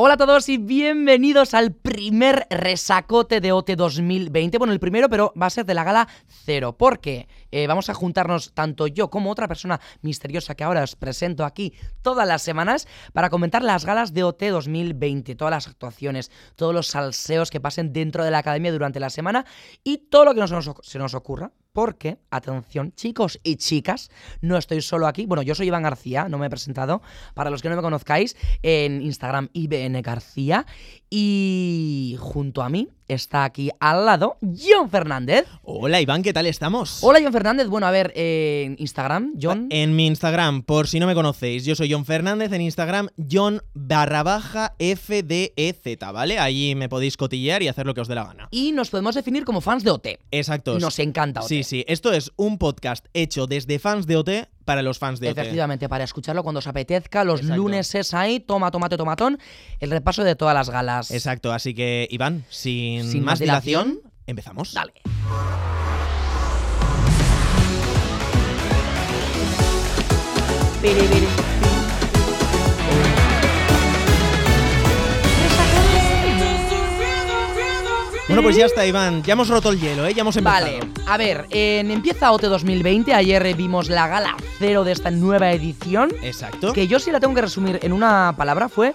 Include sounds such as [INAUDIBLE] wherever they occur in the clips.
Hola a todos y bienvenidos al primer resacote de OT 2020. Bueno, el primero, pero va a ser de la gala cero, porque eh, vamos a juntarnos tanto yo como otra persona misteriosa que ahora os presento aquí todas las semanas para comentar las galas de OT 2020, todas las actuaciones, todos los salseos que pasen dentro de la academia durante la semana y todo lo que nos, se nos ocurra. Porque, atención, chicos y chicas, no estoy solo aquí. Bueno, yo soy Iván García, no me he presentado. Para los que no me conozcáis, en Instagram IBN García. Y junto a mí está aquí al lado John Fernández. Hola Iván, ¿qué tal estamos? Hola John Fernández. Bueno, a ver, eh, en Instagram, John. En mi Instagram, por si no me conocéis, yo soy John Fernández, en Instagram, John barra baja FDEZ, ¿vale? Allí me podéis cotillear y hacer lo que os dé la gana. Y nos podemos definir como fans de OT. Exacto. Nos encanta OT. Sí, sí, esto es un podcast hecho desde fans de OT para los fans de OT. Efectivamente, para escucharlo cuando os apetezca, los Exacto. lunes es ahí, toma, tomate, tomatón, el repaso de todas las galas. Exacto, así que Iván, sin, Sin más dilación, dilación, empezamos. Dale. Piri, piri. Bueno, pues ya está, Iván. Ya hemos roto el hielo, ¿eh? Ya hemos empezado. Vale, a ver, en empieza OT 2020. Ayer vimos la gala cero de esta nueva edición. Exacto. Que yo sí la tengo que resumir en una palabra, fue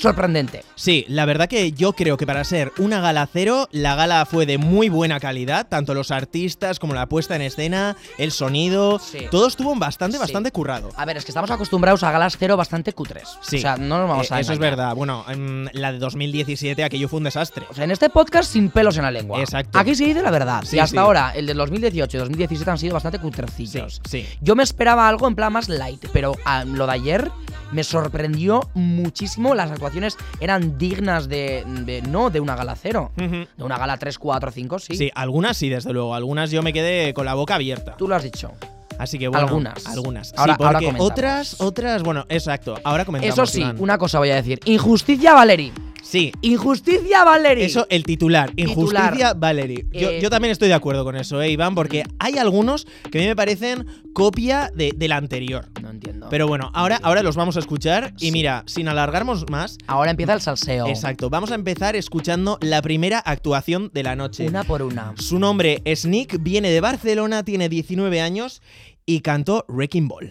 sorprendente. Sí, la verdad que yo creo que para ser una gala cero, la gala fue de muy buena calidad, tanto los artistas como la puesta en escena, el sonido, Sí. todo estuvo bastante, Sí. bastante currado. A ver, es que estamos acostumbrados a galas cero bastante cutres. Sí. O sea, no nos vamos Eh, a Eso es verdad. Bueno, en la de 2017 aquello fue un desastre. O sea, en este podcast sin pelos en la lengua. Exacto. Aquí se dice la verdad. Sí, y hasta ahora, el de 2018 y 2017 han sido bastante cutrecillos. sí. Yo me esperaba algo en plan más light, pero lo de ayer me sorprendió muchísimo. Las actuaciones eran dignas de, de- no de una gala cero. De una gala 3, 4, 5, sí. Sí, algunas sí, desde luego. Algunas yo me quedé con la boca abierta. Tú lo has dicho. Así que bueno. Algunas. Algunas. Ahora- sí, ahora porque comentamos. otras, otras, bueno, exacto. Ahora comentamos. Eso sí, Iván. una cosa voy a decir. Injusticia, Valeri. Sí. Injusticia, Valeri. Eso, el titular, Titular. Injusticia Valerie. Yo, Eh, yo también estoy de acuerdo con eso, ¿eh, Iván? Porque hay algunos que a mí me parecen copia de, del anterior. No entiendo. Pero bueno, ahora, ahora los vamos a escuchar. Y mira, sin alargarnos más, Ahora empieza el salseo. exacto, vamos a empezar escuchando la primera actuación de la noche. Una por una. Su nombre es Nick, viene de Barcelona, tiene 19 años y cantó Wrecking Ball.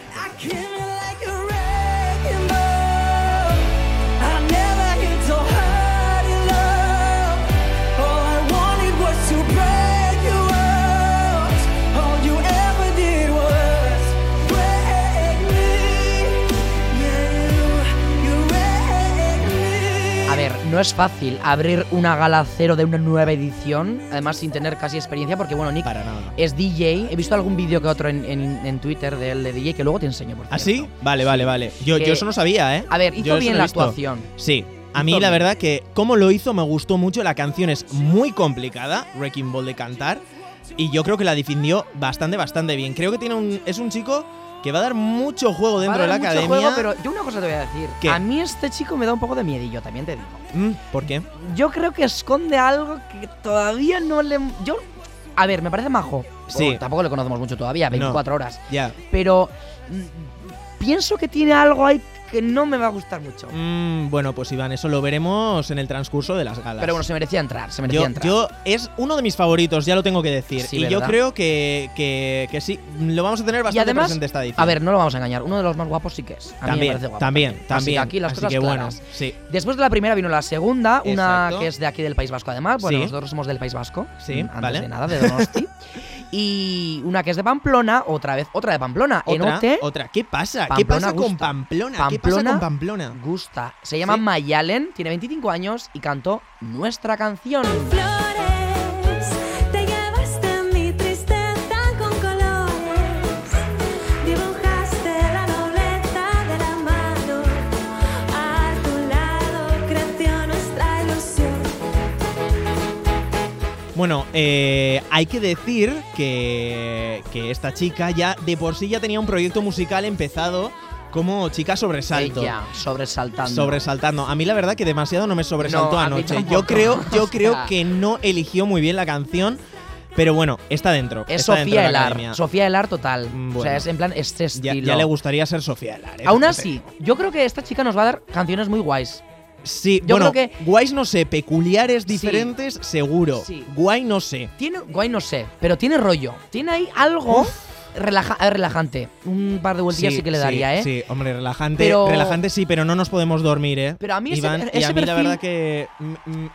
No es fácil abrir una gala cero de una nueva edición, además sin tener casi experiencia, porque bueno, Nick Para nada. es DJ. He visto algún vídeo que otro en, en- en Twitter de él de DJ que luego te enseño. Por ¿Ah, sí? Vale, vale, vale. Yo, Que- yo eso no sabía, ¿eh? A ver, Yo hizo eso bien no he la visto. actuación. Sí. A Hizo mí la bien. verdad que como lo hizo me gustó mucho. La canción es muy complicada, Wrecking Ball de cantar. Y yo creo que la defendió bastante, bastante bien. Creo que tiene un, es un chico que va a dar mucho juego dentro Va a de la mucho academia. juego, pero yo una cosa te voy a decir. ¿Qué? A mí este chico me da un poco de miedillo, también te digo. Mm, ¿Por qué? Yo creo que esconde algo que todavía no le... Yo... A ver, me parece majo. Sí. Tampoco le conocemos mucho todavía, 24 horas. Ya. Pero... mm, Pienso que tiene algo ahí que no me va a gustar mucho. Mm, bueno, pues Iván, eso lo veremos en el transcurso de las galas. Pero bueno, se merecía entrar, se merecía yo, entrar. yo es uno de mis favoritos, ya lo tengo que decir. Sí, y yo creo que, que, que sí, lo vamos a tener y bastante además, presente esta edición. a ver, no lo vamos a engañar, uno de los más guapos sí que es. A mí me también, parece guapo. también, Así que también. aquí las Así cosas que bueno, claras. sí. Después de la primera vino la segunda, una Exacto. que es de aquí del País Vasco además. Bueno, Sí. nosotros somos del País Vasco. Sí, antes vale. de nada, de Donosti. [LAUGHS] y una que es de Pamplona, otra vez, otra de Pamplona. en Otra, OT, otra. ¿Qué pasa? ¿Qué Pamplona pasa con gusta. Pamplona? ¿Qué pasa Pamplona con Pamplona? gusta. Se llama Sí. Mayalen, tiene 25 años y cantó nuestra canción. Flores, Bueno, eh, hay que decir que, que esta chica ya de por sí ya tenía un proyecto musical empezado como chica sobresalto. Ella, sobresaltando. Sobresaltando. A mí la verdad que demasiado no me sobresaltó No, anoche. Yo creo, yo [LAUGHS] creo que no eligió muy bien la canción. Pero bueno, está dentro. Es está dentro Sofía de la Elar. Sofía Elar total. O sea, es en plan este Ya, estilo. ya le gustaría ser Sofía Elar. ¿eh? Aún así, yo creo que esta chica nos va a dar canciones muy guays. Sí, Yo bueno, creo que- guays no sé, peculiares, Sí. diferentes, seguro. Sí. Guay no sé. Tiene, guay, no sé, pero tiene rollo. Tiene ahí algo Uf. relaja- eh, relajante. Un par de vueltillas sí, que le daría, ¿eh? Sí, hombre, relajante. Pero- Relajante sí, pero no nos podemos dormir, ¿eh? Pero a mí ese- Iván, y ese a mí la verdad que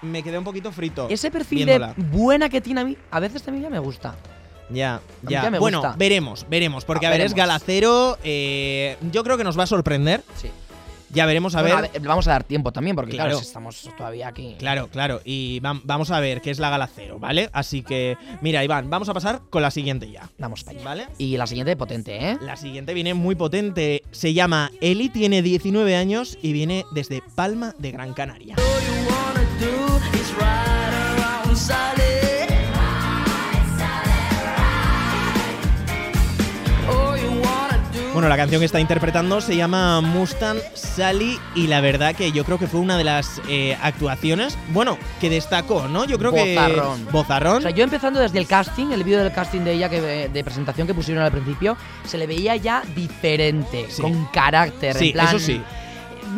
me quedé un poquito frito. Ese perfil viéndola. de buena que tiene a mí, a veces también ya me gusta. Ya, ya. ya me bueno, gusta. veremos, veremos. Porque Ah, a ver, es. Galacero. eh, yo creo que nos va a sorprender. Sí. Ya veremos a Bueno, ver. vamos a dar tiempo también, porque claro, Claro. si estamos todavía aquí. Claro, claro. Y vam- vamos a ver qué es la Galacero, ¿vale? Así que, mira, Iván, vamos a pasar con la siguiente ya. Vamos para allá. ¿Vale? Y la siguiente potente, ¿eh? La siguiente viene muy potente. Se llama Eli, tiene 19 años y viene desde Palma de Gran Canaria. Bueno, la canción que está interpretando se llama Mustang Sally y la verdad que yo creo que fue una de las eh, actuaciones, bueno, que destacó, ¿no? Yo creo Bozarrón. que... Bozarrón. O sea, yo empezando desde el casting, el vídeo del casting de ella, que, de presentación que pusieron al principio, se le veía ya diferente, Sí. con carácter. Sí, en plan, eso sí.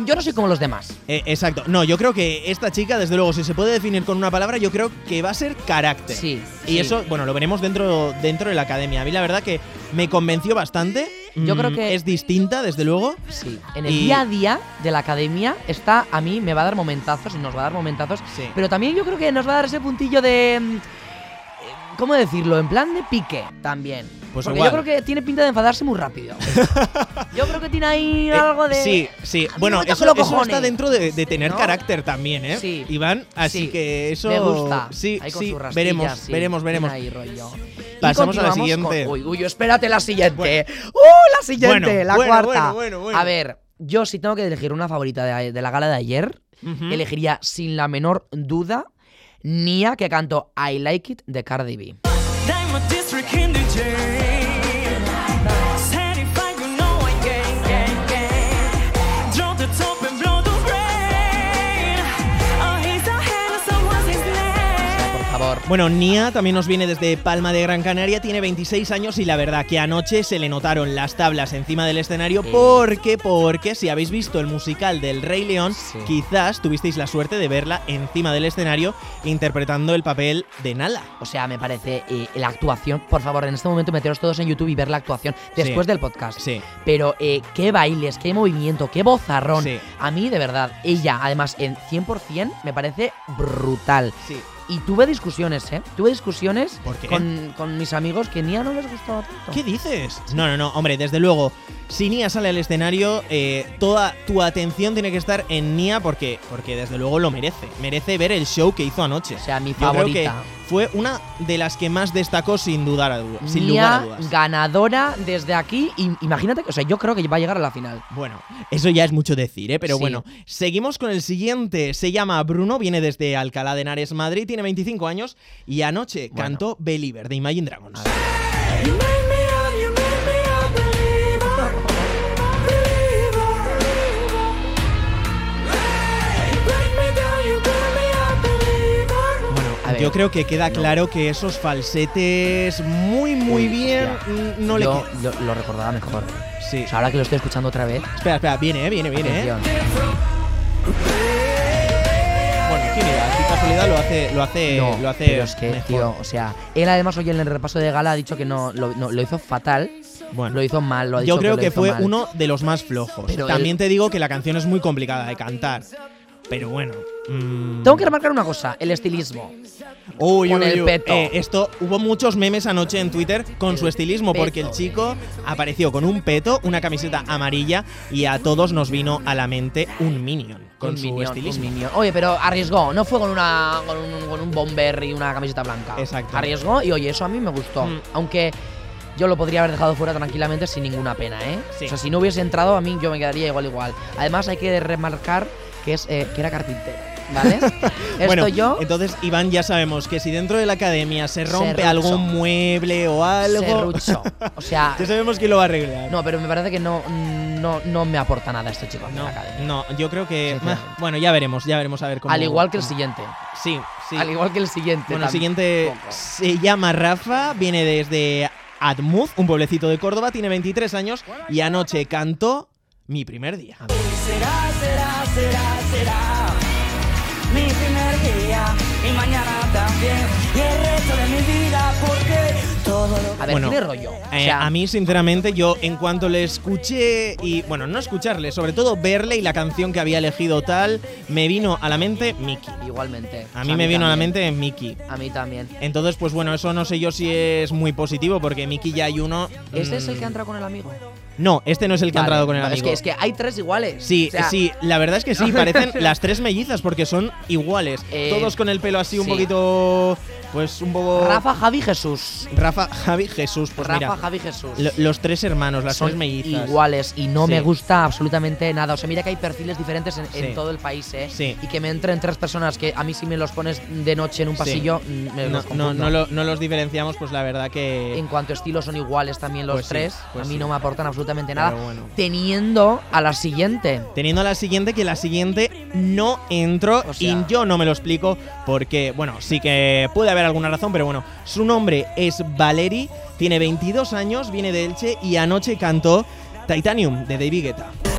Yo no soy como los demás. Eh, exacto. No, yo creo que esta chica, desde luego, si se puede definir con una palabra, yo creo que va a ser carácter. Sí. Y sí. eso, bueno, lo veremos dentro, dentro de la academia. A mí la verdad que me convenció bastante. Yo Mm, creo que- Es distinta, desde luego. Sí. En el Y- día a día de la academia está, a mí me va a dar momentazos y nos va a dar momentazos. Sí. Pero también yo creo que nos va a dar ese puntillo de. mm, eh, ¿Cómo decirlo? En plan de pique también. Pues Porque igual. yo creo que tiene pinta de enfadarse muy rápido. [LAUGHS] yo creo que tiene ahí Eh, algo de. Sí, sí. Bueno, eso, los eso está dentro de, de tener ¿No? carácter también, ¿eh? Sí. Iván, así Sí. que eso. Me gusta. Sí, Ahí con sí. sus rastillas, Veremos, sí. veremos, veremos. Tiene ahí rollo. Y Pasamos a la siguiente. con- uy, uy, espérate la siguiente. Bueno. ¡Uh, la siguiente! Bueno, la bueno, cuarta. bueno, bueno, bueno. A ver, yo si tengo que elegir una favorita de, de la gala de ayer, elegiría sin la menor duda Nia que cantó I Like It de Cardi B. Bueno, Nia también nos viene desde Palma de Gran Canaria, tiene 26 años y la verdad que anoche se le notaron las tablas encima del escenario Sí. porque, porque si habéis visto el musical del Rey León, Sí. quizás tuvisteis la suerte de verla encima del escenario interpretando el papel de Nala. O sea, me parece eh, la actuación. Por favor, en este momento meteros todos en YouTube y ver la actuación después Sí. del podcast. Sí. Pero eh, qué bailes, qué movimiento, qué bozarrón. Sí. A mí, de verdad, ella, además, en 100% me parece brutal. Sí. Y tuve discusiones, ¿eh? Tuve discusiones. Con, con mis amigos que ni a no les gustaba tanto. ¿Qué dices? No, no, no, hombre, desde luego, si Nia sale al escenario, eh, toda tu atención tiene que estar en Nia porque, porque desde luego lo merece. Merece ver el show que hizo anoche. O sea, mi Yo creo que favorita. fue una de las que más destacó sin dudar a dudas. Sin lugar a dudas. ganadora desde aquí. Imagínate, que- o sea, yo creo que va a llegar a la final. Bueno, eso ya es mucho decir, ¿eh? Pero Sí. bueno, seguimos con el siguiente. Se llama Bruno, viene desde Alcalá de Henares, Madrid, tiene 25 años y anoche Bueno. cantó Believer de Imagine Dragons. Ver, yo creo que queda no. claro que esos falsetes muy, muy Uy, bien hostia. no le yo lo, recordaba mejor. Sí. O sea, ahora que lo estoy escuchando otra vez. Espera, espera, viene, eh, viene, viene, eh. Bueno, aquí mira, aquí casualidad lo hace, lo hace, no, lo hace pero es que, mejor. tío, o sea, él además hoy en el repaso de gala ha dicho que no lo, no, lo hizo fatal, Bueno, lo hizo mal, lo ha dicho yo creo que, fue mal. uno de los más flojos. Pero También él- te digo que la canción es muy complicada de cantar. Pero bueno. Mm, Tengo que remarcar una cosa, el estilismo. Uy, con uy, el uy. peto. Eh, esto hubo muchos memes anoche en Twitter con su estilismo peto, porque el chico apareció con un peto, una camiseta amarilla y a todos nos vino a la mente un minion con Un su minion, estilismo. un. Oye, pero arriesgó, no fue con una con un, con un bomber y una camiseta blanca. Exacto. Arriesgó y oye, eso a mí me gustó. Mm. Aunque yo lo podría haber dejado fuera tranquilamente sin ninguna pena, ¿eh? Sí. O sea, si no hubiese entrado, a mí yo me quedaría igual igual. Además, hay que remarcar que es eh, que era carpintero, ¿vale? [LAUGHS] Esto bueno, yo entonces Iván ya sabemos que si dentro de la academia se rompe Serrucho. algún mueble o algo, serrucho. O sea, [LAUGHS] ya sabemos quién lo va a arreglar. no, pero me parece que no, no, no me aporta nada este chico en no, la academia. no, yo creo que ah, bueno, ya veremos, ya veremos a ver cómo Al igual que el siguiente. Sí, sí. Al igual que el siguiente. Bueno, el siguiente poco. se llama Rafa, viene desde Admuz, un pueblecito de Córdoba, tiene 23 años y anoche cantó mi primer día. Será, será, será, será. Mañana también y el resto de mi vida porque todo lo A ver, Bueno, tiene rollo. O Eh, sea, a mí, sinceramente, yo en cuanto le escuché y, bueno, no escucharle, sobre todo verle y la canción que había elegido tal, me vino a la mente Mickey. igualmente. A O mí me vino a la mente Mickey. A mí también. Entonces, pues bueno, eso no sé yo si es muy positivo porque Mickey ya hay uno. ¿Este es el mm, que ha entrado con el amigo? No, este no es el que ha Vale, entrado con el vale, amigo. Es que, es que hay tres iguales. Sí, O sea, sí, la verdad es que sí, [LAUGHS] parecen las tres mellizas porque son iguales. Eh, Todos con el pelo así un sí. poquito. Pues un poco. Rafa, Javi, Jesús. Rafa, Javi, Jesús. Pues Rafa, mira, Javi, Jesús. lo- los tres hermanos, las son tres mellizas. iguales y no Sí. me gusta absolutamente nada. O sea, mira que hay perfiles diferentes en, todo el país, ¿eh? Sí. Y que me entren tres personas que a mí si me los pones de noche en un pasillo, mm, me No, los no, no, lo- no los diferenciamos, pues la verdad que. En cuanto a estilo son iguales también los Pues tres. pues a mí no me aportan absolutamente nada. bueno. Teniendo a la siguiente. Teniendo la siguiente, que la siguiente no entró O sea- y yo no me lo explico porque, bueno, sí que puede haber alguna razón, pero bueno, su nombre es Valery, tiene 22 años, viene de Elche y anoche cantó Titanium de David Guetta.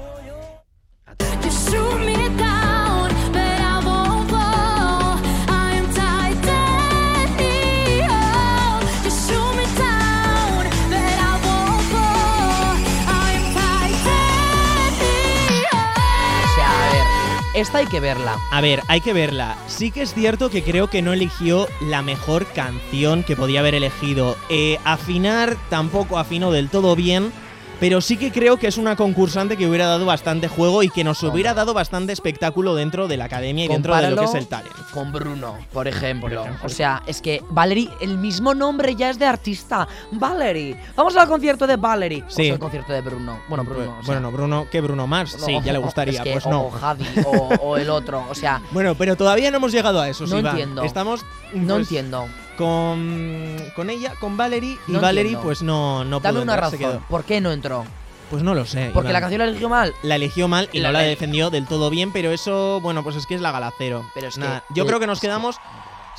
Esta hay que verla. A ver, hay que verla. Sí que es cierto que creo que no eligió la mejor canción que podía haber elegido. Eh, afinar tampoco afinó del todo bien. Pero sí que creo que es una concursante que hubiera dado bastante juego y que nos hubiera dado bastante espectáculo dentro de la academia y dentro de lo que es el talent. Con Bruno, por ejemplo. Por ejemplo. O sea, es que Valerie, el mismo nombre ya es de artista. Valerie. Vamos al concierto de Valerie. Sí. O al concierto de Bruno. Bueno, Bruno. o sea, bueno, no, Bruno, ¿qué Bruno Mars? no, sí, ya le [LAUGHS] gustaría. es que pues no. O Javi o, o el otro. O sea, [LAUGHS] Bueno, pero todavía no hemos llegado a eso, No entiendo. Estamos no pues, entiendo. Con, con ella, con Valerie, y No Valerie entiendo. pues no, no Dame pudo una entrar, se razón. quedó. ¿Por qué no entró? Pues no lo sé. Porque Iván. la canción la eligió mal. la eligió mal y La- no la la- defendió del todo bien, pero eso, bueno, pues es que es la galacero. Pero es que- Nada, yo eh, creo que nos es que- quedamos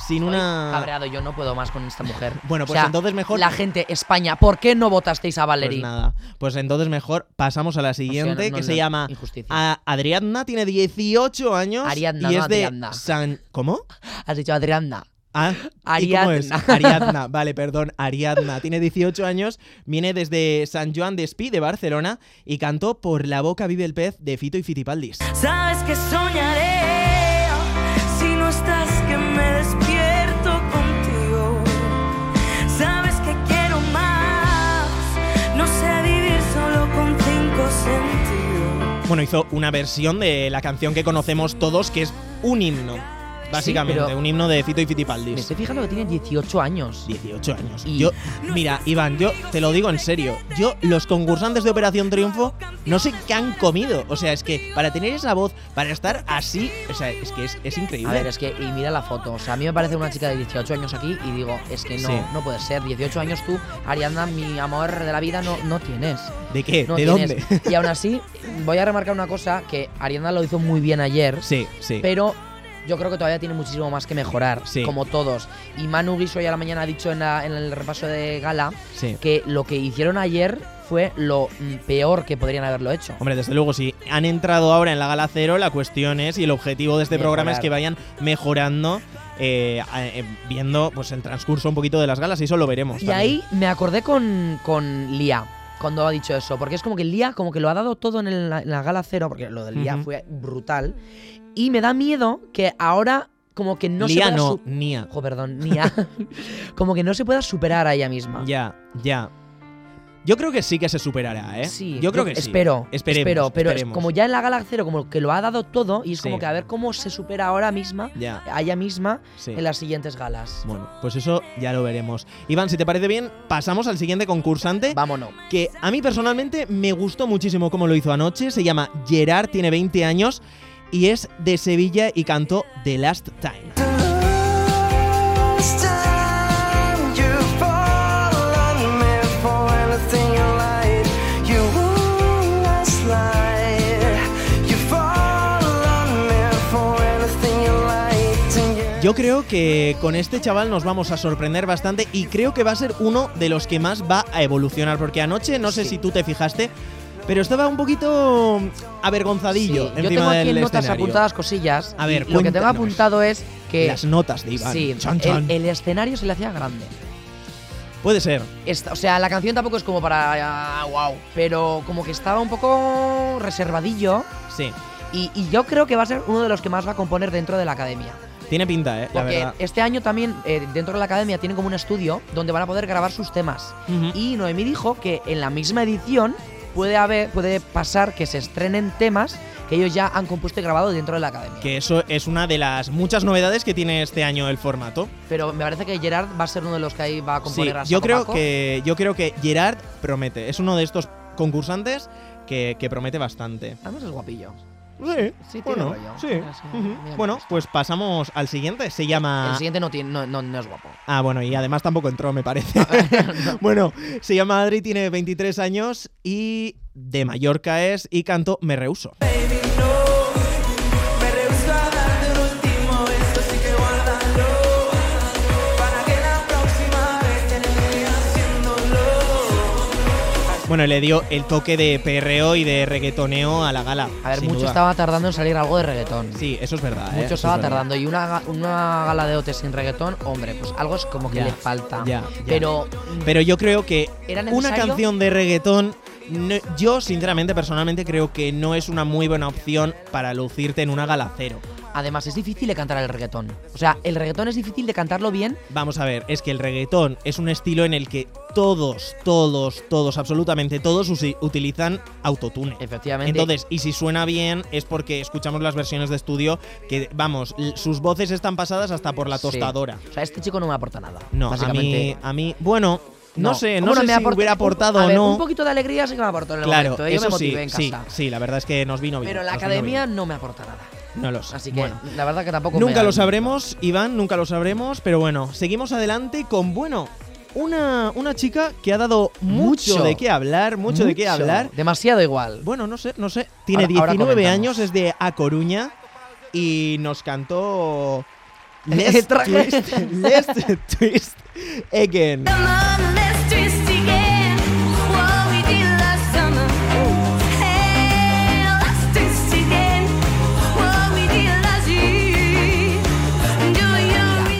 sin Estoy una. cabreado, yo no puedo más con esta mujer. [LAUGHS] Bueno, O pues sea, entonces mejor. La gente, España, ¿por qué no votasteis a Pues Valerie? nada. Pues entonces mejor pasamos a la siguiente, no, que no, se no, llama injusticia. a- Adriadna, tiene 18 años. Ariadna, y no es de Adriadna. San. ¿Cómo? [LAUGHS] Has dicho Adriana. Ah, ¿y cómo es? Ariadna. Ariadna, vale, perdón, Ariadna. Tiene 18 años, viene desde San Joan de Espí, de Barcelona, y cantó Por la boca vive el pez de Fito y Fitipaldis. Sabes que soñaré si no estás que me despierto contigo. Sabes que quiero más, no sé vivir solo con cinco sentidos. Bueno, hizo una versión de la canción que conocemos todos, que es un himno, básicamente, un himno de Fito y Me Fitipaldis. estoy fijando que tiene 18 años. 18 años. Y- Yo, mira, Iván, yo te lo digo en serio. Yo, los concursantes de Operación Triunfo, no sé qué han comido. O sea, es que para tener esa voz, para estar así, o sea, es que es, es increíble. A ver, es que, y mira la foto. O sea, a mí me parece una chica de 18 años aquí y digo, es que no, Sí. no puede ser. 18 años tú, Ariadna, mi amor de la vida, no, no tienes. ¿De qué? No ¿De tienes. dónde? Y aún así, voy a remarcar una cosa, que Ariadna lo hizo muy bien ayer, sí, sí. pero yo creo que todavía tiene muchísimo más que mejorar, Sí. como todos. Y Manu Guiso hoy a la mañana ha dicho en, la- en el repaso de gala sí. que lo que hicieron ayer fue lo mm, peor que podrían haberlo hecho. Hombre, desde luego, si han entrado ahora en la gala cero, la cuestión es, y el objetivo de este programa es Mejorar. que vayan mejorando, eh, eh, viendo pues el transcurso un poquito de las galas, y eso lo veremos. Y también. ahí me acordé con, con Lía cuando ha dicho eso, porque es como que Lía como que lo ha dado todo en, el- en la gala cero, porque lo de Lía Ujú. fue brutal, y me da miedo que ahora como que no Lía se pueda no, Nia. Ojo, perdón, Nia. [LAUGHS] como que no se pueda superar a ella misma. Ya, ya. Yo creo que sí que se superará, ¿eh? Sí, yo creo que sí. espero, Esperemos, espero, pero es esperemos. como ya en la gala cero como que lo ha dado todo y es como Sí. que a ver cómo se supera ahora misma, Ya, a ella misma sí. en las siguientes galas. Bueno, pues eso ya lo veremos. Iván, si te parece bien, pasamos al siguiente concursante. Vámonos. que a mí personalmente me gustó muchísimo cómo lo hizo anoche. Se llama Gerard, tiene 20 años y es de Sevilla y cantó The Last Time. Yo creo que con este chaval nos vamos a sorprender bastante y creo que va a ser uno de los que más va a evolucionar porque anoche, no sé Sí. si tú te fijaste, pero estaba un poquito avergonzadillo Sí, yo encima tengo aquí en notas escenario. apuntadas cosillas. A ver, lo que tengo apuntado es que. Las notas de Iván. Sí. El, el escenario se le hacía grande. Puede ser. Esta- o sea, la canción tampoco es como para. wow. Pero como que estaba un poco reservadillo. Sí. Y, y yo creo que va a ser uno de los que más va a componer dentro de la academia. Tiene pinta, ¿eh? La Porque verdad. este año también, eh, dentro de la academia, tienen como un estudio donde van a poder grabar sus temas. Y Noemí dijo que en la misma edición puede haber, puede pasar que se estrenen temas que ellos ya han compuesto y grabado dentro de la academia. Que eso es una de las muchas novedades que tiene este año el formato. Pero me parece que Gerard va a ser uno de los que ahí va a Sí, componer a yo creo paco. que yo creo que Gerard promete. Es uno de estos concursantes que, que promete bastante. Además es guapillo. Sí, Sí, tiene bueno, rollo. sí. Bueno, pues pasamos al siguiente. Se llama. El siguiente no, tiene, no, no, no es guapo. Ah, bueno, y además tampoco entró, me parece. [LAUGHS] [LAUGHS] bueno, se llama Adri, tiene 23 años y de Mallorca es y canto Me Rehuso. Baby, Bueno, le dio el toque de perreo y de reggaetoneo a la gala. A ver, mucho duda. estaba tardando en salir algo de reggaetón. Sí, eso es verdad. ¿eh? Mucho Eso estaba es verdad. tardando. Y una, una gala de OT sin reggaetón, hombre, pues algo es como que Ya, le falta. ya, ya. Pero. Pero yo creo que ¿Era una canción de reggaetón, no- yo sinceramente, personalmente, creo que no es una muy buena opción para lucirte en una gala cero. Además, es difícil de cantar el reggaetón. O sea, el reggaetón es difícil de cantarlo bien. Vamos a ver, es que el reggaetón es un estilo en el que todos, todos, todos, absolutamente todos utilizan autotune. Efectivamente. Entonces, y si suena bien es porque escuchamos las versiones de estudio que, vamos, sus voces están pasadas hasta por la Sí. tostadora. O sea, este chico no me aporta nada. No, a mí, a mí, bueno, no, sé, no ¿Cómo sé me si aporta- hubiera aportado o no. Un poquito de alegría sí que me aportó en el claro, momento. ¿eh? Yo me eso sí, motivé en sí, casa. sí, la verdad es que nos vino bien. Pero la academia no me aporta nada. no lo sé. Así que Bueno. la verdad que tampoco me Nunca lo sabremos, Iván, nunca lo sabremos, pero bueno, seguimos adelante con, bueno, una, una chica que ha dado mucho, Mucho. de qué hablar, mucho, de qué hablar. Demasiado igual. Bueno, no sé, no sé. Tiene Ahora- ahora 19 comentamos. años, es de A Coruña y nos cantó Let's Traje- Twist, [LAUGHS] Let's Twist Again.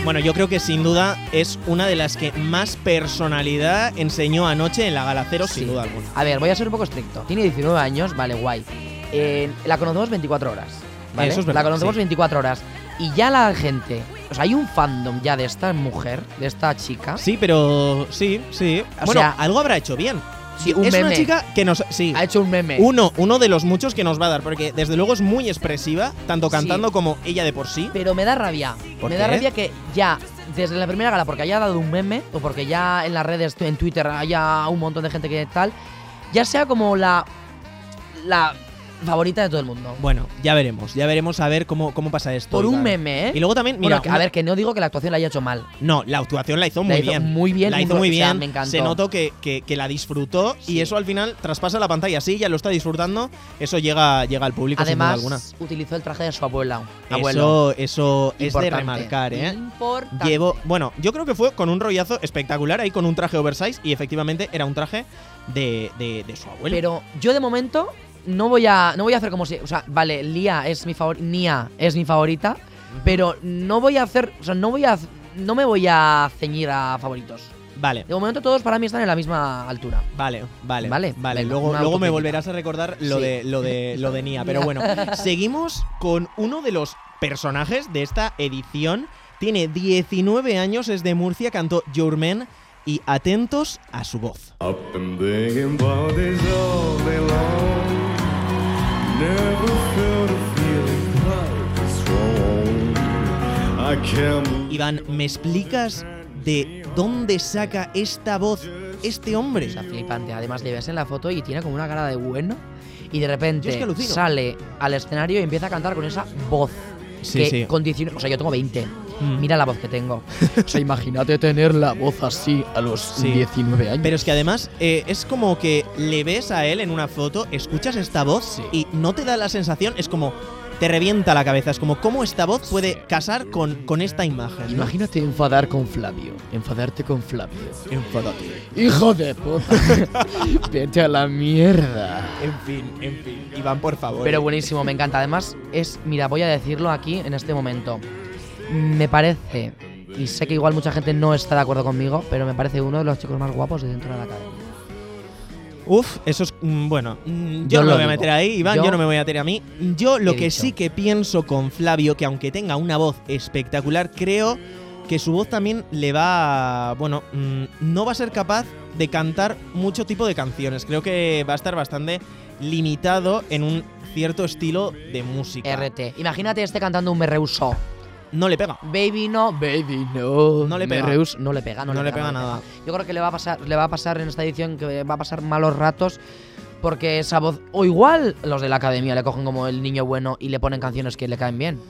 Bueno, yo creo que sin duda es una de las que más personalidad enseñó anoche en la Gala Cero, sin duda alguna. A ver, voy a ser un poco estricto. Tiene 19 años, vale, guay. Eh, la conocemos 24 horas. ¿vale? Eso es verdad, La conocemos sí. 24 horas. Y ya la gente. O sea, hay un fandom ya de esta mujer, de esta chica. Sí, pero sí, sí. O bueno, sea, algo habrá hecho bien. Sí, un es una chica que nos. Sí. Ha hecho un meme. Uno, uno de los muchos que nos va a dar, porque desde luego es muy expresiva, tanto Sí. cantando como ella de por sí. Pero me da rabia. ¿Por me qué? da rabia que ya, desde la primera gala, porque haya dado un meme, o porque ya en las redes, en Twitter, haya un montón de gente que tal, ya sea como la. la favorita de todo el mundo. Bueno, ya veremos, ya veremos a ver cómo, cómo pasa esto. Por un meme, ¿eh? Y luego también, Bueno, mira, que- a una- ver, que no digo que la actuación la haya hecho mal. no, la actuación la hizo La muy hizo bien. muy bien, La hizo muy- muy o sea, bien. me encantó. Se notó que, que- que la disfrutó y eso al final traspasa la pantalla. Sí, ya lo está disfrutando. Eso llega, llega al público sin duda alguna. Además, utilizó el traje de su abuela. Abuelo. Eso, eso es de remarcar, ¿eh? Importante. Llevo, bueno, yo creo que fue con un rollazo espectacular ahí con un traje oversize y efectivamente era un traje de, de- de su abuelo. Pero yo de momento no voy a no voy a hacer como si, o sea, vale, Lia es mi favorita, Nia es mi favorita, pero no voy a hacer, o sea, no voy a no me voy a ceñir a favoritos. vale, De momento todos para mí están en la misma altura. vale, vale, Vale, vale. venga, luego luego me volverás a recordar lo Sí. de lo de [LAUGHS] lo de Nia, pero bueno, [LAUGHS] seguimos con uno de los personajes de esta edición. Tiene 19 años, es de Murcia, cantó Jourmen y atentos a su voz. Up and Iván, ¿me explicas de dónde saca esta voz este hombre? O sea, flipante. Además le ves en la foto y tiene como una cara de bueno y de repente es que sale al escenario y empieza a cantar con esa voz. Sí, que sí. con 19 o sea, yo tengo 20. Mm. Mira la voz que tengo. [LAUGHS] o sea, imagínate tener la voz así a los Sí. 19 años. Pero es que además eh, es como que le ves a él en una foto, escuchas esta voz Sí. y no te da la sensación, es como, te revienta la cabeza. Es como, ¿cómo esta voz puede casar con, con esta imagen? ¿no? Imagínate enfadar con Flavio. Enfadarte con Flavio. Enfadate. Hijo de puta. [LAUGHS] Vete a la mierda. En fin, en fin. Iván, por favor. Pero buenísimo, me encanta. Además, es, mira, voy a decirlo aquí en este momento. Me parece, y sé que igual mucha gente no está de acuerdo conmigo, pero me parece uno de los chicos más guapos de dentro de la academia. Uf, eso es. mm, Bueno, mm, yo, Yo no me lo voy a meter ahí, Iván, yo, Yo no me voy a meter a mí. Yo lo que dicho. sí que pienso con Flavio, que aunque tenga una voz espectacular, creo que su voz también le va. Bueno, mm, no va a ser capaz de cantar mucho tipo de canciones. Creo que va a estar bastante limitado en un cierto estilo de música. RT. Imagínate este cantando un Me rehusó. No le pega. Baby no, baby no. No le pega. rehus- no le pega, no, No le pega nada. Yo creo que le va a pasar, le va a pasar en esta edición que va a pasar malos ratos porque esa voz o igual los de la academia le cogen como el niño bueno y le ponen canciones que le caen bien.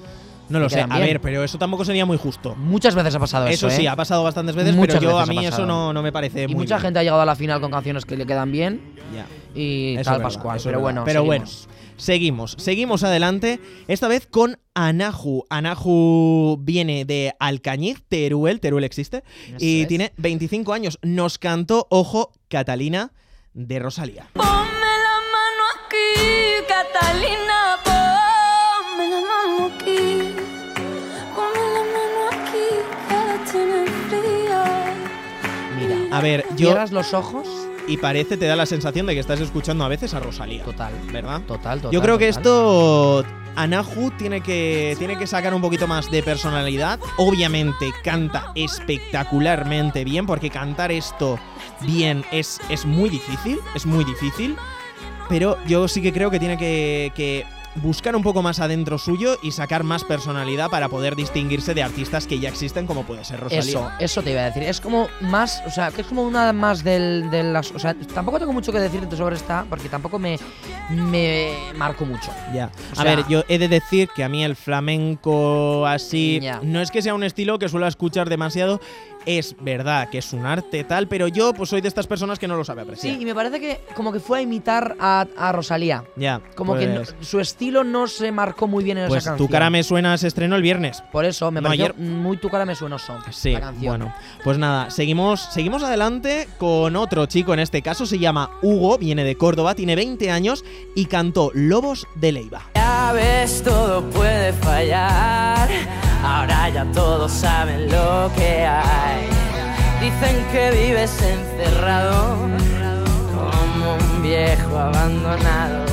No lo sé. A bien. ver, pero eso tampoco sería muy justo. Muchas veces ha pasado eso, Eso sí, ¿eh? ha pasado bastantes veces, Muchas pero yo a veces mí eso no, no me parece y muy mucha bien. gente ha llegado a la final con canciones que le quedan bien Ya. y Eso tal es verdad, Pascual. Pero verdad. bueno, pero bueno, seguimos. seguimos, adelante. Esta vez con Anahu. Anahu viene de Alcañiz, Teruel, Teruel existe, y es. tiene 25 años. Nos cantó, ojo, Catalina de Rosalía. A ver, yo cierras los ojos. y parece te da la sensación de que estás escuchando a veces a Rosalía, Total. ¿verdad? Total, total. Yo creo que esto Anahu tiene que, tiene que sacar un poquito más de personalidad. Obviamente canta espectacularmente bien, porque cantar esto bien es, es muy difícil, es muy difícil. Pero yo sí que creo que tiene que, que buscar un poco más adentro suyo y sacar más personalidad para poder distinguirse de artistas que ya existen, como puede ser Rosalía. Eso, eso te iba a decir. Es como más, o sea, que es como una más del, de las. O sea, tampoco tengo mucho que decirte sobre esta, porque tampoco me, me marco mucho. Ya. O a sea- ver, yo he de decir que a mí el flamenco así Ya. no es que sea un estilo que suelo escuchar demasiado, es verdad que es un arte tal, pero yo pues soy de estas personas que no lo sabe Sí, apreciar. y me parece que como que fue a imitar a, a Rosalía. Ya. Como que no- pues, su estilo no se marcó muy bien en pues esa canción. tu cara me suena se estrenó el viernes. Por eso, me No, pareció ayer- muy tu cara me suenoso. Sí, la canción. bueno, pues nada, seguimos, seguimos adelante con otro chico, en este caso se llama Hugo, viene de Córdoba, tiene 20 años y cantó Lobos de Leiva. Ya ves, todo puede fallar. Ahora ya todos saben lo que hay. Dicen que vives encerrado como un viejo abandonado.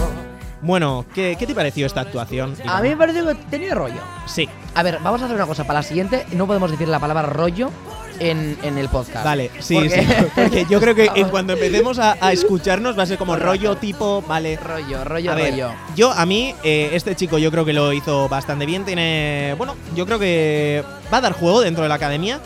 Bueno, ¿qué, qué te pareció esta actuación? A mí me pareció que tenía rollo. Sí, A ver, vamos a hacer una cosa. Para la siguiente, no podemos decir la palabra rollo en, en el podcast. Vale, sí, Porque- sí. [LAUGHS] Porque yo creo que en cuando empecemos a, a escucharnos va a ser como rollo tipo, vale. rollo, rollo, A ver, rollo. yo a mí, eh, este chico yo creo que lo hizo bastante bien. Tiene, bueno, yo creo que va a dar juego dentro de la academia.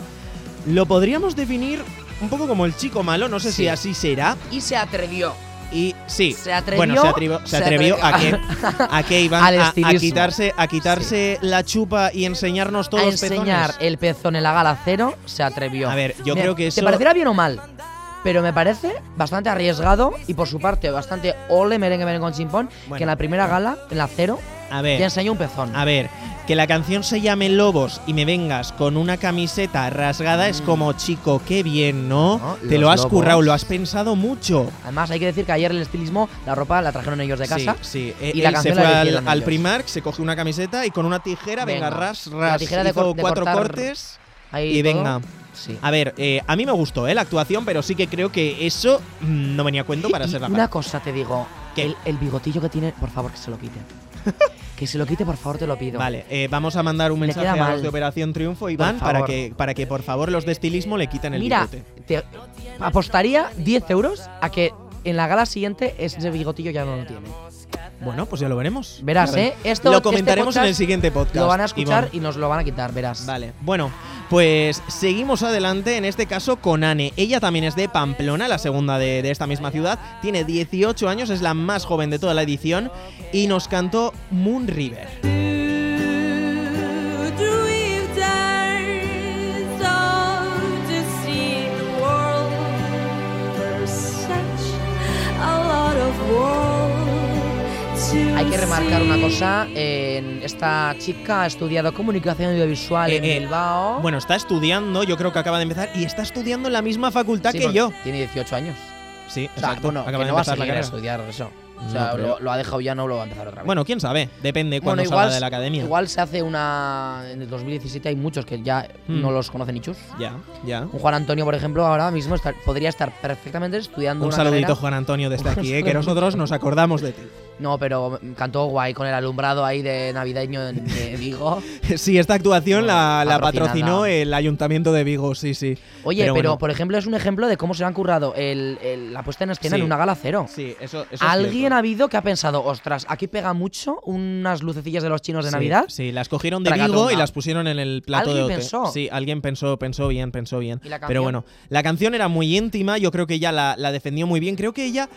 Lo podríamos definir un poco como el chico malo, no sé Sí. si así será. Y se atrevió. Y sí, Se atrevió. bueno, se atrevió, se se atrevió a que, atrevió. a que iban [LAUGHS] a, a quitarse, a quitarse la chupa y enseñarnos todos a los enseñar pezones. el pezón en la gala cero, se atrevió. A ver, yo Me- creo que ¿Te eso. parecerá bien o mal? Pero me parece bastante arriesgado y por su parte bastante ole merengue merengue con chimpón Bueno. que en la primera gala, en la cero, a te ver, enseñó un pezón. A ver, que la canción se llame Lobos y me vengas con una camiseta rasgada es como, chico, qué bien, ¿no? Mm. No, Te lo has lobos. currado, lo has pensado mucho. Además, hay que decir que ayer el estilismo, la ropa la trajeron ellos de casa. Sí, sí. Eh, y la él se canción fue la al, al. Primark, se cogió una camiseta y con una tijera, venga, Venga. ras, La ras. tijera de hizo cor- de cuatro cortar- cortes Ahí y todo. venga. Sí. A ver, eh, a mí me gustó eh, la actuación, pero sí que creo que eso mm, no venía a cuento para Y ser la una cosa te digo, ¿Qué? el, el bigotillo que tiene, por favor, que se lo quite. [LAUGHS] que se lo quite, por favor, te lo pido. Vale, eh, vamos a mandar un Le mensaje queda a los mal. de Operación Triunfo, Iván, para favor. que, para que por favor los de estilismo le quiten el Mira, bigote. te apostaría 10 euros a que en la gala siguiente ese bigotillo ya no lo tiene. Bueno, pues ya lo veremos. Verás, Ya ¿eh? Esto, lo este comentaremos en podcast el siguiente podcast. Lo van a escuchar Iván. y nos lo van a quitar, verás. Vale, bueno, pues seguimos adelante, en este caso con Anne. Ella también es de Pamplona, la segunda de, de esta misma ciudad. Tiene 18 años, es la más joven de toda la edición y nos cantó Moon River. Hay que remarcar una cosa. en esta chica ha estudiado comunicación audiovisual Eh, en eh, Bilbao. Bueno, está estudiando, yo creo que acaba de empezar, y está estudiando en la misma facultad Sí, que yo. Tiene 18 años. Sí, O sea, exacto. bueno, acaba que de no va a seguir a estudiar eso. O No sea, lo, lo ha dejado ya, no lo va a empezar otra vez. Bueno, quién sabe, depende Bueno, cuando salga de la academia. Igual se hace una. En el 2017 hay muchos que ya Hmm. no los conocen ni chus. Ya, ya. Un Juan Antonio, por ejemplo, ahora mismo podría estar perfectamente estudiando Un una saludito, carrera. Juan Antonio, desde aquí, [LAUGHS] eh, que nosotros nos acordamos de ti. No, pero cantó guay con el alumbrado ahí de navideño en- de [LAUGHS] Vigo. Sí, esta actuación la, patrocinó el Ayuntamiento de Vigo, sí, sí. Oye, pero, bueno. por ejemplo es un ejemplo de cómo se han currado el- el- la puesta en escena Sí. en una gala cero. Sí, eso, eso es Alguien cierto. ha habido que ha pensado, ostras, aquí pega mucho unas lucecillas de los chinos de Sí, Navidad. Sí, las cogieron de Tragatonga. Vigo y las pusieron en el plato ¿Alguien de pensó? Sí, alguien pensó, pensó bien, pensó bien. ¿Y la Pero bueno, la canción era muy íntima, yo creo que ella la, la defendió muy bien. Creo que ella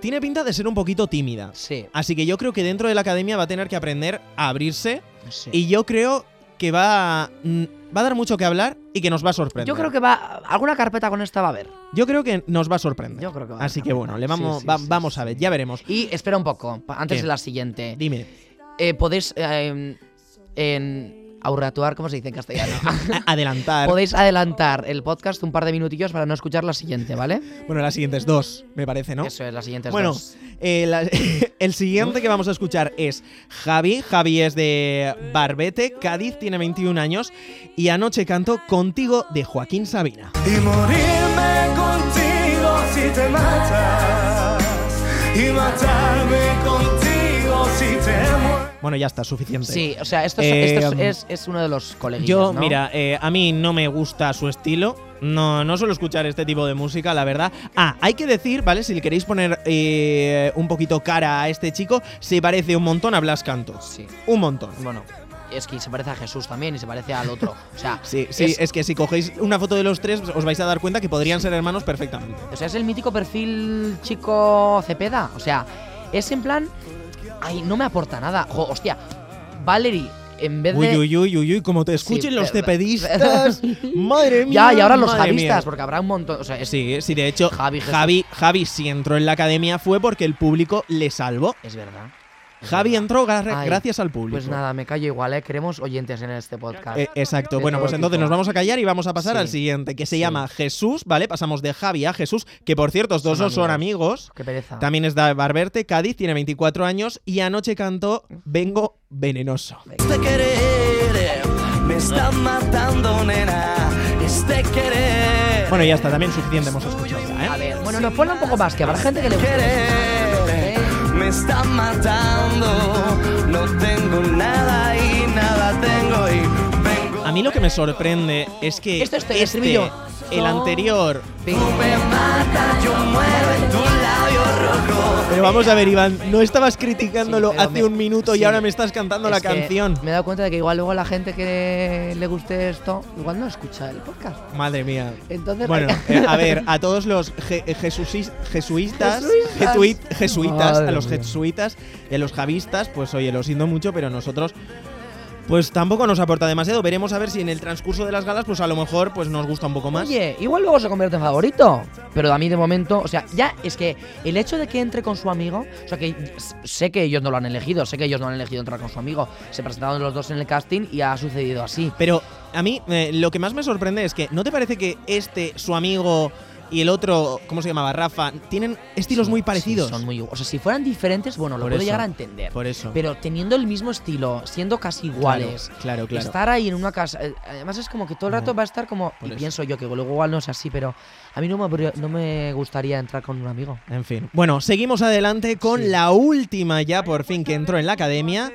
tiene pinta de ser un poquito tímida. Sí, Así que yo creo que dentro de la academia va a tener que aprender a abrirse sí. y yo creo que va, a- mm, va a dar mucho que hablar y que nos va a sorprender. Yo creo que va. Alguna carpeta con esta va a haber. Yo creo que nos va a sorprender. Yo creo que va a Así haber que bueno, le vamos, Sí, sí, va- sí, vamos a ver, ya veremos. Y espera un poco, pa- antes ¿Qué? de la siguiente. Dime. Eh, podéis. eh, en. Aurratuar, ¿cómo se dice en castellano? [LAUGHS] Adelantar. podéis adelantar el podcast un par de minutillos para no escuchar la siguiente, ¿vale? Bueno, las siguientes dos, me parece, ¿no? Eso es, la siguiente es Bueno, dos. eh, la- [LAUGHS] el siguiente que vamos a escuchar es Javi. Javi es de Barbete, Cádiz, tiene 21 años. Y anoche cantó Contigo de Joaquín Sabina. Y morirme contigo si te matas. Y Bueno, ya está, suficiente. Sí, o sea, esto, es, Eh, esto es, es- es uno de los coleguillas, Yo, ¿no? mira, eh, a mí no me gusta su estilo. No, no suelo escuchar este tipo de música, la verdad. Ah, hay que decir, ¿vale? Si le queréis poner eh, un poquito cara a este chico, se parece un montón a Blas Cantos. Sí. Un montón. Bueno, es que se parece a Jesús también y se parece al otro. O sea, [LAUGHS] Sí, sí, es, es, que si cogéis una foto de los tres, os vais a dar cuenta que podrían ser hermanos perfectamente. o sea, es el mítico perfil chico Cepeda. O sea, es en plan. Ay, no me aporta nada. Jo, hostia, Valerie, en vez de. Uy, uy, uy, uy, uy, como te escuchen Sí, los [LAUGHS] pero- cepedistas. madre mía. Ya, y ahora los javistas, mía. porque habrá un montón. O sea, es, Sí, sí, de hecho, Javi, Javi. Javi, si entró en la academia fue porque el público le salvó. es verdad. Javi entró gra- Ay, gracias al público. Pues nada, me callo igual, ¿eh? Queremos oyentes en este podcast. Eh, exacto. De Bueno, pues entonces tipo. nos vamos a callar y vamos a pasar Sí. al siguiente, que se Sí. llama Jesús, ¿vale? Pasamos de Javi a Jesús, que por cierto, estos Son dos son amigos. Qué pereza. También es de Barberte, Cádiz, tiene 24 años y anoche cantó Vengo Venenoso. Este querer me está matando, nena. Este querer. Bueno, ya está, también suficiente hemos escuchado ya, A ¿eh? ver, bueno, nos ponla un poco más, que habrá gente que le guste. Está matando. No tengo nada y nada tengo y vengo. A mí lo que me sorprende es que Esto es este, estribillo. El anterior... Tú me matas, yo muero en tu labio rojo. Pero vamos a ver, Iván, no estabas criticándolo Sí, hace me- un minuto y ahora me estás cantando la Es canción. Me he dado cuenta de que igual luego la gente que le guste esto, igual no escucha el podcast. Madre mía. Entonces, Bueno, [LAUGHS] eh, a ver, a todos los je- jesusis- jesuitas, Jesuitas. jesuit- jesuitas, a los jesuitas y a los javistas, pues oye, lo siento mucho, pero nosotros pues tampoco nos aporta demasiado. Veremos a ver si en el transcurso de las galas, pues a lo mejor pues nos gusta un poco más. Oye, igual luego se convierte en favorito. Pero a mí de momento, o sea, ya es que el hecho de que entre con su amigo, o sea, que sé que ellos no lo han elegido, sé que ellos no han elegido entrar con su amigo. Se presentaron los dos en el casting y ha sucedido así. Pero a mí eh, lo que más me sorprende es que ¿no te parece que este, su amigo y el otro, ¿cómo se llamaba? Rafa, tienen estilos Sí, muy sí, parecidos? son muy, o sea, si fueran diferentes, bueno, lo Por puedo eso, llegar a entender. Por eso. Pero teniendo el mismo estilo, siendo casi iguales, Claro, claro. estar ahí en una casa. eh, Además, es como que todo el rato va a estar como. Y eso. pienso yo que luego igual no es así, pero a mí no me, no me gustaría entrar con un amigo. En fin. Bueno, seguimos adelante con Sí. la última ya por fin que entró en la academia.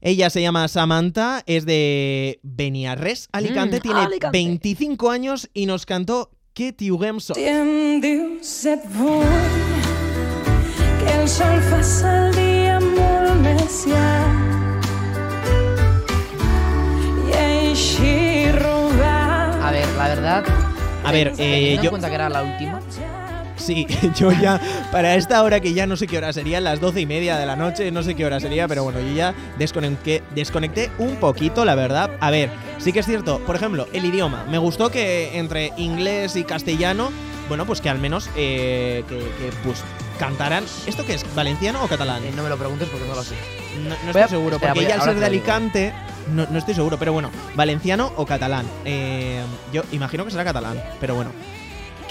Ella se llama Samantha, es de Beniarres, Alicante, Mm, tiene Alicante. 25 años y nos cantó Que tiuguem so. Diem dius et vull que el sol faça el dia molt més llarg i així robar A ver, la verdad. A ver, eh, yo- en cuenta que era la última. Sí, [LAUGHS] yo ya, para esta hora que ya no sé qué hora sería, las doce y media de la noche, no sé qué hora sería, pero bueno, yo ya desconecté, desconecté un poquito, la verdad. A ver, sí que es cierto, por ejemplo, el idioma. Me gustó que entre inglés y castellano, bueno, pues que al menos eh, que, que, pues cantaran. ¿Esto qué es? ¿Valenciano o catalán? Eh, no me lo preguntes porque no lo sé. no, estoy a- seguro, espera, porque ella al ser de. Alicante, no, no estoy seguro, pero bueno, valenciano o catalán. Eh, yo imagino que será catalán, pero bueno.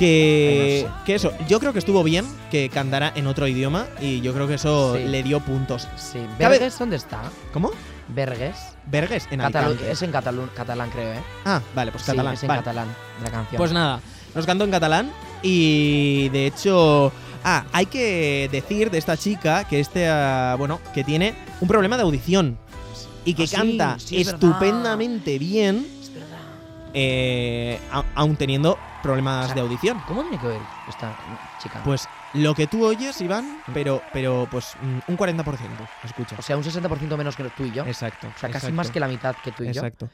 Que, eso, yo creo que estuvo bien que cantara en otro idioma y yo creo que eso Sí. le dio puntos. Sí. ¿Berges dónde está? ¿Cómo? Berges. Vergues en Catalu- Alicante. es en catalán, catalán creo, ¿eh? Ah, vale, pues Sí, catalán. es en vale. catalán la canción. Pues nada, nos cantó en catalán y de hecho, ah, hay que decir de esta chica que este, ah, bueno, que tiene un problema de audición y que Ah, canta sí, estupendamente bien, Es. Eh, aún teniendo problemas O sea, de audición. ¿Cómo tiene que ver esta chica? Pues lo que tú oyes, Iván, pero, pero pues mm, un 40%, escucha. o sea, un 60% menos que tú y yo. exacto. O sea, casi exacto, más que la mitad que tú y yo. Exacto.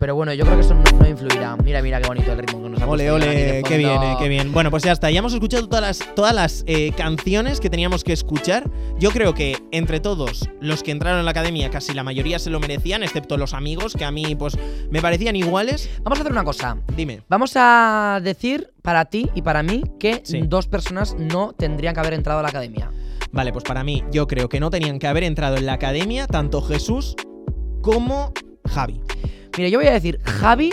Pero bueno, yo creo que eso no, no influirá. Mira, mira qué bonito el ritmo que nos ha Ole, ole, qué bien, eh, qué bien. Bueno, pues ya está. Ya hemos escuchado todas las, todas las eh, canciones que teníamos que escuchar. Yo creo que entre todos los que entraron en la academia, casi la mayoría se lo merecían, excepto los amigos, que a mí, pues, me parecían iguales. Vamos a hacer una cosa. Dime. Vamos a decir para ti y para mí que Sí. dos personas no tendrían que haber entrado a la academia. Vale, pues para mí, yo creo que no tenían que haber entrado en la academia tanto Jesús como Javi. Mira, yo voy a decir Javi.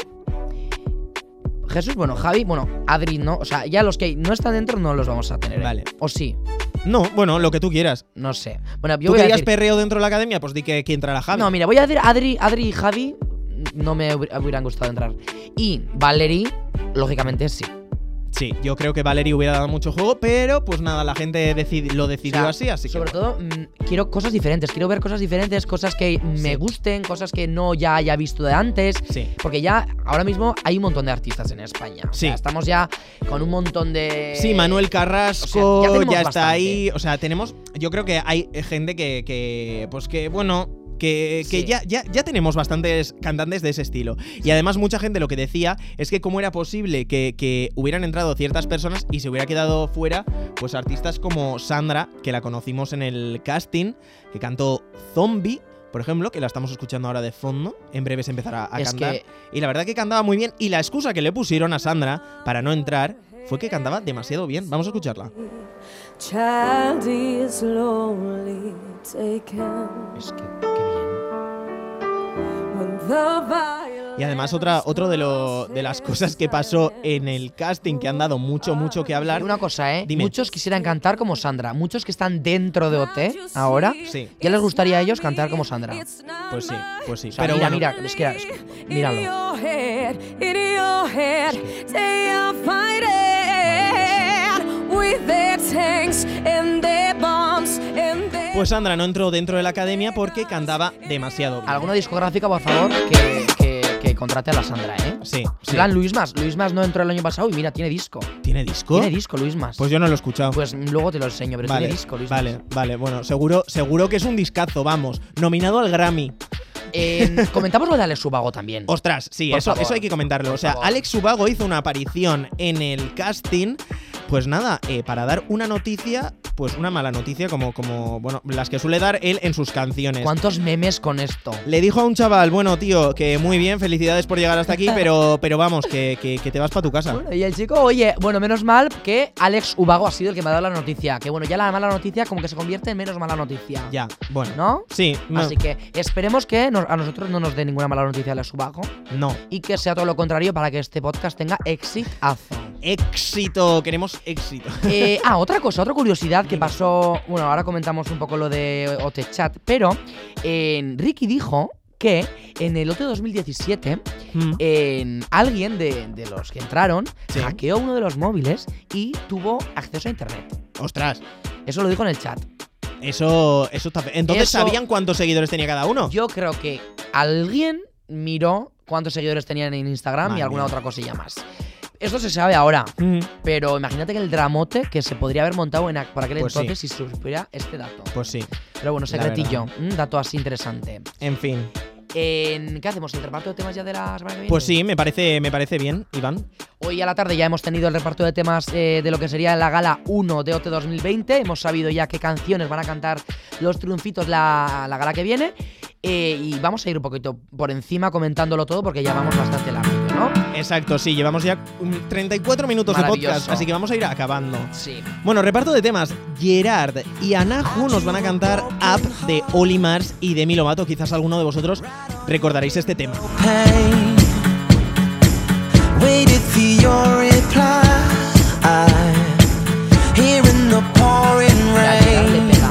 Jesús, bueno, Javi, bueno, Adri, no. O sea, ya los que no están dentro no los vamos a tener. ¿eh? Vale. O sí, No, bueno, lo que tú quieras. no sé. Bueno, yo ¿Tú voy a querías decir. perreo dentro de la academia? Pues di que, que entrara Javi. No, mira, voy a decir Adri, Adri y Javi. No me hubieran gustado entrar. Y Valerie, lógicamente sí. Sí, yo creo que Valerie hubiera dado mucho juego, pero pues nada, la gente lo decidió O sea, así, así que. Sobre todo, mm, quiero cosas diferentes. Quiero ver cosas diferentes, cosas que me gusten, cosas que no ya haya visto de antes. Sí. Porque ya, ahora mismo, hay un montón de artistas en España. O Sí. sea, estamos ya con un montón de. Sí, Manuel Carrasco o sea, ya está ahí. O sea, tenemos. Yo creo que hay gente que. que, pues que, bueno. Que, que Sí. ya, ya, ya tenemos bastantes cantantes de ese estilo. Y además, mucha gente lo que decía es que cómo era posible que, que hubieran entrado ciertas personas y se hubiera quedado fuera, pues artistas como Sandra, que la conocimos en el casting, que cantó Zombie, por ejemplo, que la estamos escuchando ahora de fondo. En breve se empezará a Es cantar. que Y la verdad que cantaba muy bien. Y la excusa que le pusieron a Sandra para no entrar fue que cantaba demasiado bien. Vamos a escucharla. Child is lonely, taken Es que, Y además otra otro de, lo, de las cosas que pasó en el casting que han dado mucho, mucho que hablar. Una cosa, ¿eh? Dime. Muchos quisieran cantar como Sandra. Muchos que están dentro de OT ahora. Sí, ¿Ya les gustaría a ellos cantar como Sandra? pues sí, pues sí. O sea, Pero mira, bueno, mira, es que, es que- In míralo. Pues Sandra no entró dentro de la academia porque cantaba demasiado bien. Alguna discográfica, por favor, que, que, que contrate a la Sandra, ¿eh? Sí, sí. plan, Luis Más. Luis Más no entró el año pasado y mira, tiene disco. ¿Tiene disco? Tiene disco, Luis Más. Pues yo no lo he escuchado. Pues luego te lo enseño, pero vale, tiene disco, Luis vale, Mas. vale, bueno, seguro, seguro que es un discazo, vamos. Nominado al Grammy. Eh, [LAUGHS] comentamos lo de Alex Subago también. Ostras, sí, eso, eso hay que comentarlo. por O sea, favor. Alex Subago hizo una aparición en el casting. Pues nada, eh, para dar una noticia, pues una mala noticia, como, como, bueno, las que suele dar él en sus canciones. ¿Cuántos memes con esto? Le dijo a un chaval, bueno, tío, que muy bien, felicidades por llegar hasta aquí, [LAUGHS] pero, pero vamos, que, que- que te vas para tu casa. Bueno, y el chico, oye, bueno, menos mal que Alex Ubago ha sido el que me ha dado la noticia. Que bueno, ya la mala noticia como que se convierte en menos mala noticia. Ya, bueno. ¿No? Sí, no, Así que esperemos que nos- a nosotros no nos dé ninguna mala noticia Alex Ubago no. y que sea todo lo contrario para que este podcast tenga exitazo. Éxito, queremos éxito. [LAUGHS] Eh, ah, otra cosa, otra curiosidad que pasó. Bueno, ahora comentamos un poco lo de OT Chat, pero eh, Ricky dijo que en el OT 2017 Mm. en alguien de, de los que entraron Sí. hackeó uno de los móviles y tuvo acceso a internet. Ostras, Eso lo dijo en el chat. eso, eso está Entonces, Eso- ¿sabían cuántos seguidores tenía cada uno? Yo creo que alguien miró cuántos seguidores tenían en Instagram Madre y alguna otra cosilla más. Esto se sabe ahora, Mm, pero imagínate que el dramote que se podría haber montado en, ac- por aquel Pues sí. entonces si se supiera este dato. Pues sí, Pero bueno, secretillo, un dato así interesante. en fin. En- ¿Qué hacemos? ¿El reparto de temas ya de la semana que viene? Pues sí, me parece, me parece bien, Iván. Hoy a la tarde ya hemos tenido el reparto de temas eh, de lo que sería la gala 1 de OT 2020. Hemos sabido ya qué canciones van a cantar los triunfitos la, la gala que viene. Eh, y vamos a ir un poquito por encima comentándolo todo porque ya vamos bastante largo, ¿no? Exacto, sí, llevamos ya um, 34 minutos de podcast, así que vamos a ir acabando. Sí. Bueno, reparto de temas. Gerard y Anahu nos van a cantar Up de Oli Mars y Demi Lovato. Quizás alguno de vosotros recordaréis este tema. le pega.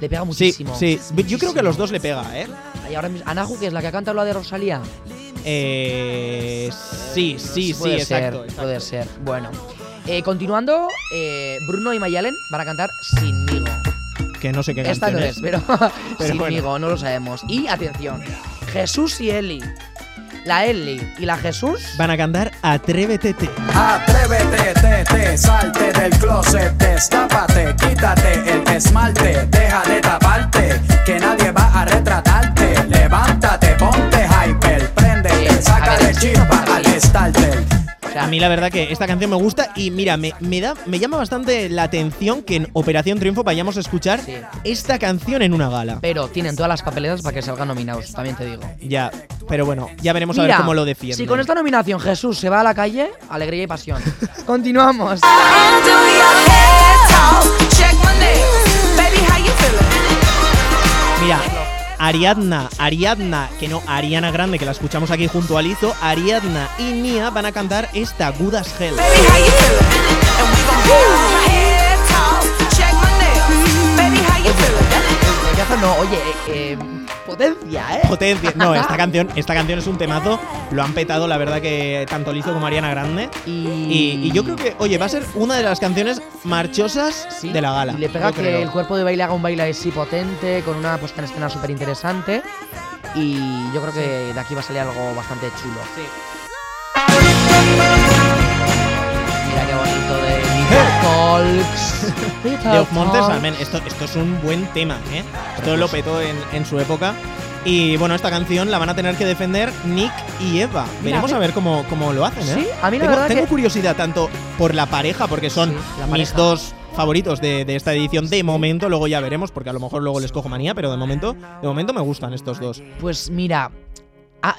Le pega Sí, muchísimo. sí. Yo creo que a los dos le pega, ¿eh? Y ahora mismo, Anahu, que es la que ha cantado la de Rosalía. Eh, sí, sí, sí, puede ser, exacto. exacto. puede ser. Bueno. Eh, continuando, eh, Bruno y Mayalen van a cantar Sinmigo. Que no sé qué Esta no es, pero, Pero [LAUGHS] [LAUGHS] Sinmigo, no lo sabemos. Y atención, Jesús y Eli. La Eli y la Jesús. Van a cantar Atrévete. te. Atrévete, te, te, salte del closet, destápate, quítate el esmalte, deja de taparte, que nadie va a retratarte. A mí la verdad que esta canción me gusta y mira, me, me da, me llama bastante la atención que en Operación Triunfo vayamos a escuchar Sí. esta canción en una gala. pero tienen todas las papeletas para que salgan nominados, también te digo. Ya, pero bueno, ya veremos a ver cómo lo defienden. Si con esta nominación Jesús se va a la calle, alegría y pasión. [LAUGHS] Continuamos. Ariadna, Ariadna, que no, Ariana Grande, que la escuchamos aquí junto a Lizo, Ariadna y Nia van a cantar esta Good as Hell. No, oye, eh, eh, potencia, ¿eh? Potencia. No, [LAUGHS] esta canción, esta canción es un temazo. Lo han petado, la verdad, que tanto Lizo como Ariana Grande. Y, Y, y yo creo que, oye, va a ser una de las canciones marchosas Sí, de la gala. Y le pega que creo. el cuerpo de baile haga un baile así potente, con una puesta en escena súper interesante. Y yo creo que de aquí va a salir algo bastante chulo. Mira Talks. [LAUGHS] De Of. Almen. Esto, esto es un buen tema, ¿eh? Esto lo petó en, en su época. Y bueno, esta canción la van a tener que defender Nick y Eva. Veremos a ver cómo, cómo lo hacen, ¿eh? Sí, a mí la tengo, verdad tengo que- curiosidad tanto por la pareja, porque son Sí, mis dos favoritos de, de esta edición de momento. Luego ya veremos, porque a lo mejor luego les cojo manía, pero de momento, de momento me gustan estos dos. Pues mira. Ah,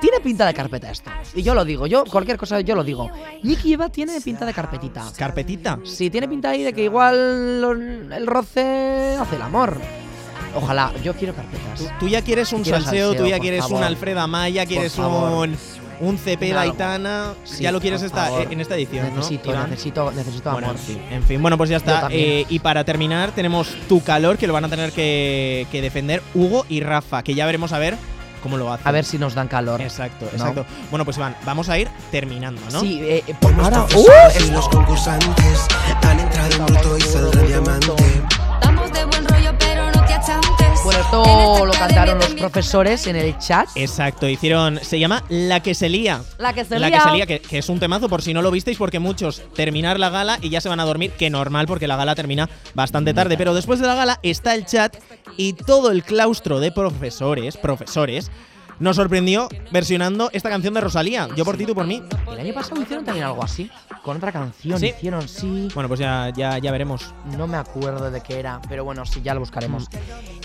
tiene pinta de carpeta esto. Y yo lo digo, yo cualquier cosa yo lo digo. Nicky Eva tiene pinta de carpetita. Carpetita. Sí, tiene pinta ahí de que igual lo- el roce hace el amor. Ojalá, yo quiero carpetas. Tú, tú ya quieres un Quiero salseo, tú ya quieres favor. un Alfred Amaya, quieres un, un CP Una- Daitana. Sí, ya lo quieres esta, favor. en esta edición, Necesito, ¿no? Necesito, necesito amor. en fin, en fin. Bueno, pues ya está. Eh, y para terminar, tenemos Tu Calor, que lo van a tener que, que defender Hugo y Rafa, que ya veremos a ver cómo lo hacen. A ver si nos dan calor. Exacto, ¿no? exacto. Bueno, pues Iván, vamos a ir terminando, ¿no? Sí, eh, eh, ahora. ¡Uh! Y los concursantes han entrado en bruto y saldrá diamante. Vamos de buen rollo, pero no te achantes. Bueno, En esto lo cantaron los profesores en el chat. Exacto, hicieron. Se llama La que se lía. La que se La lía. que se lía, que, que es un temazo por si no lo visteis, porque muchos terminar la gala y ya se van a dormir, que normal, porque la gala termina bastante tarde. Pero después de la gala está el chat y todo el claustro de profesores, profesores, nos sorprendió versionando esta canción de Rosalía. Yo por ti, tú por mí. El año pasado hicieron también algo así. Con otra canción ¿Sí? hicieron, sí. Bueno, pues ya, ya, ya veremos. No me acuerdo de qué era, pero bueno, sí, ya lo buscaremos.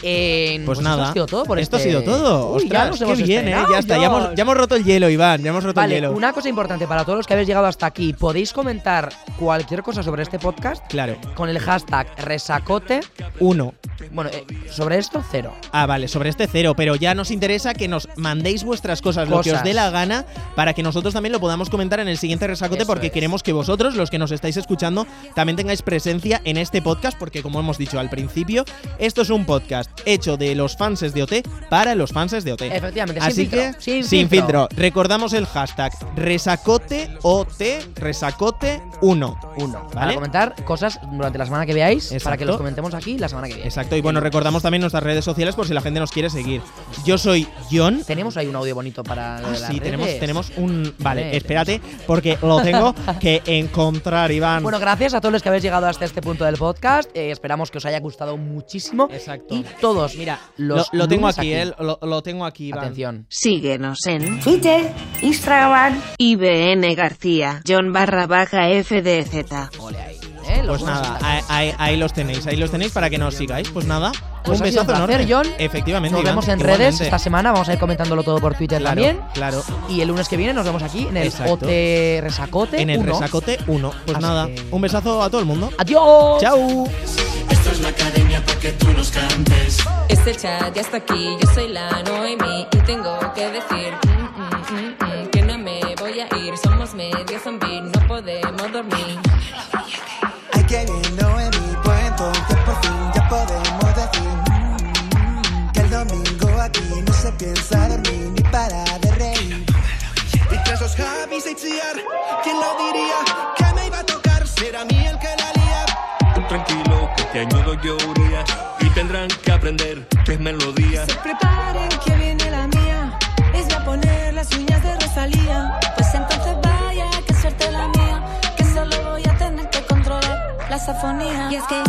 Eh, Pues, esto nada. ha sido todo por esto este- ha sido todo. Uy, ya nos qué hemos bien, ¿eh? Ya está. Ya hemos, ya hemos roto el hielo, Iván. Ya hemos roto el hielo. una cosa importante para todos los que habéis llegado hasta aquí. Podéis comentar cualquier cosa sobre este podcast Claro. con el hashtag resacote. Uno. Bueno, eh, sobre esto, cero. Ah, vale, sobre este cero, pero ya nos interesa que nos mandéis vuestras cosas, lo que os Cosas. dé la gana, para que nosotros también lo podamos comentar en el siguiente resacote, Eso porque es. queremos que vosotros, los que nos estáis escuchando, también tengáis presencia en este podcast, porque como hemos dicho al principio, esto es un podcast hecho de los fans de OT para los fans de OT. Efectivamente, sin Así filtro, que, sin sin filtro. filtro. Recordamos el hashtag resacoteot, resacote1. Uno. Para comentar cosas durante la semana que veáis, para que los comentemos aquí la semana que viene. Exacto, y bueno, recordamos también nuestras redes sociales por si la gente nos quiere seguir. Yo soy John. Tenemos ahí un audio bonito para lo Ah, sí, tenemos, redes. tenemos un. Vale, espérate, porque lo tengo que encontrar, Iván. Bueno, gracias a todos los que habéis llegado hasta este punto del podcast. Eh, esperamos que os haya gustado muchísimo. Exacto. Y todos, mira, lo, los lo tengo lunes aquí, ¿eh? Lo, lo tengo aquí, Iván. Atención. Síguenos en Twitter, Instagram, IBN García, John barra baja FDZ. Ole ahí. ¿Eh? Pues nada, ahí, ahí- ahí los tenéis, ahí los tenéis para que nos sigáis. Pues nada, Pues un besazo un placer, enorme. John. Efectivamente. Nos Iván, vemos en igualmente. redes esta semana, vamos a ir comentándolo todo por Twitter Claro, también. Claro. Y el lunes que viene nos vemos aquí en el Exacto. OT Resacote. En el 1. Resacote 1. Pues Así nada, que- un besazo a todo el mundo. ¡Adiós! Chao. Esto es la academia para que tú nos cantes. Este chat ya está aquí, yo soy la Noemi y tengo que decir mm, mm, mm, mm, que no me voy a ir. Somos medio zombies, no podemos dormir. De Itziar, ¿quién lo diría? Que me iba a tocar, será mí el que la lía. Tú tranquilo, que este año doy yo día y tendrán que aprender tres melodías. Se preparen que viene la mía. Les voy a poner las uñas de Rosalía. Pues entonces vaya, que suerte la mía. Que solo voy a tener que controlar la safonía. Y es que,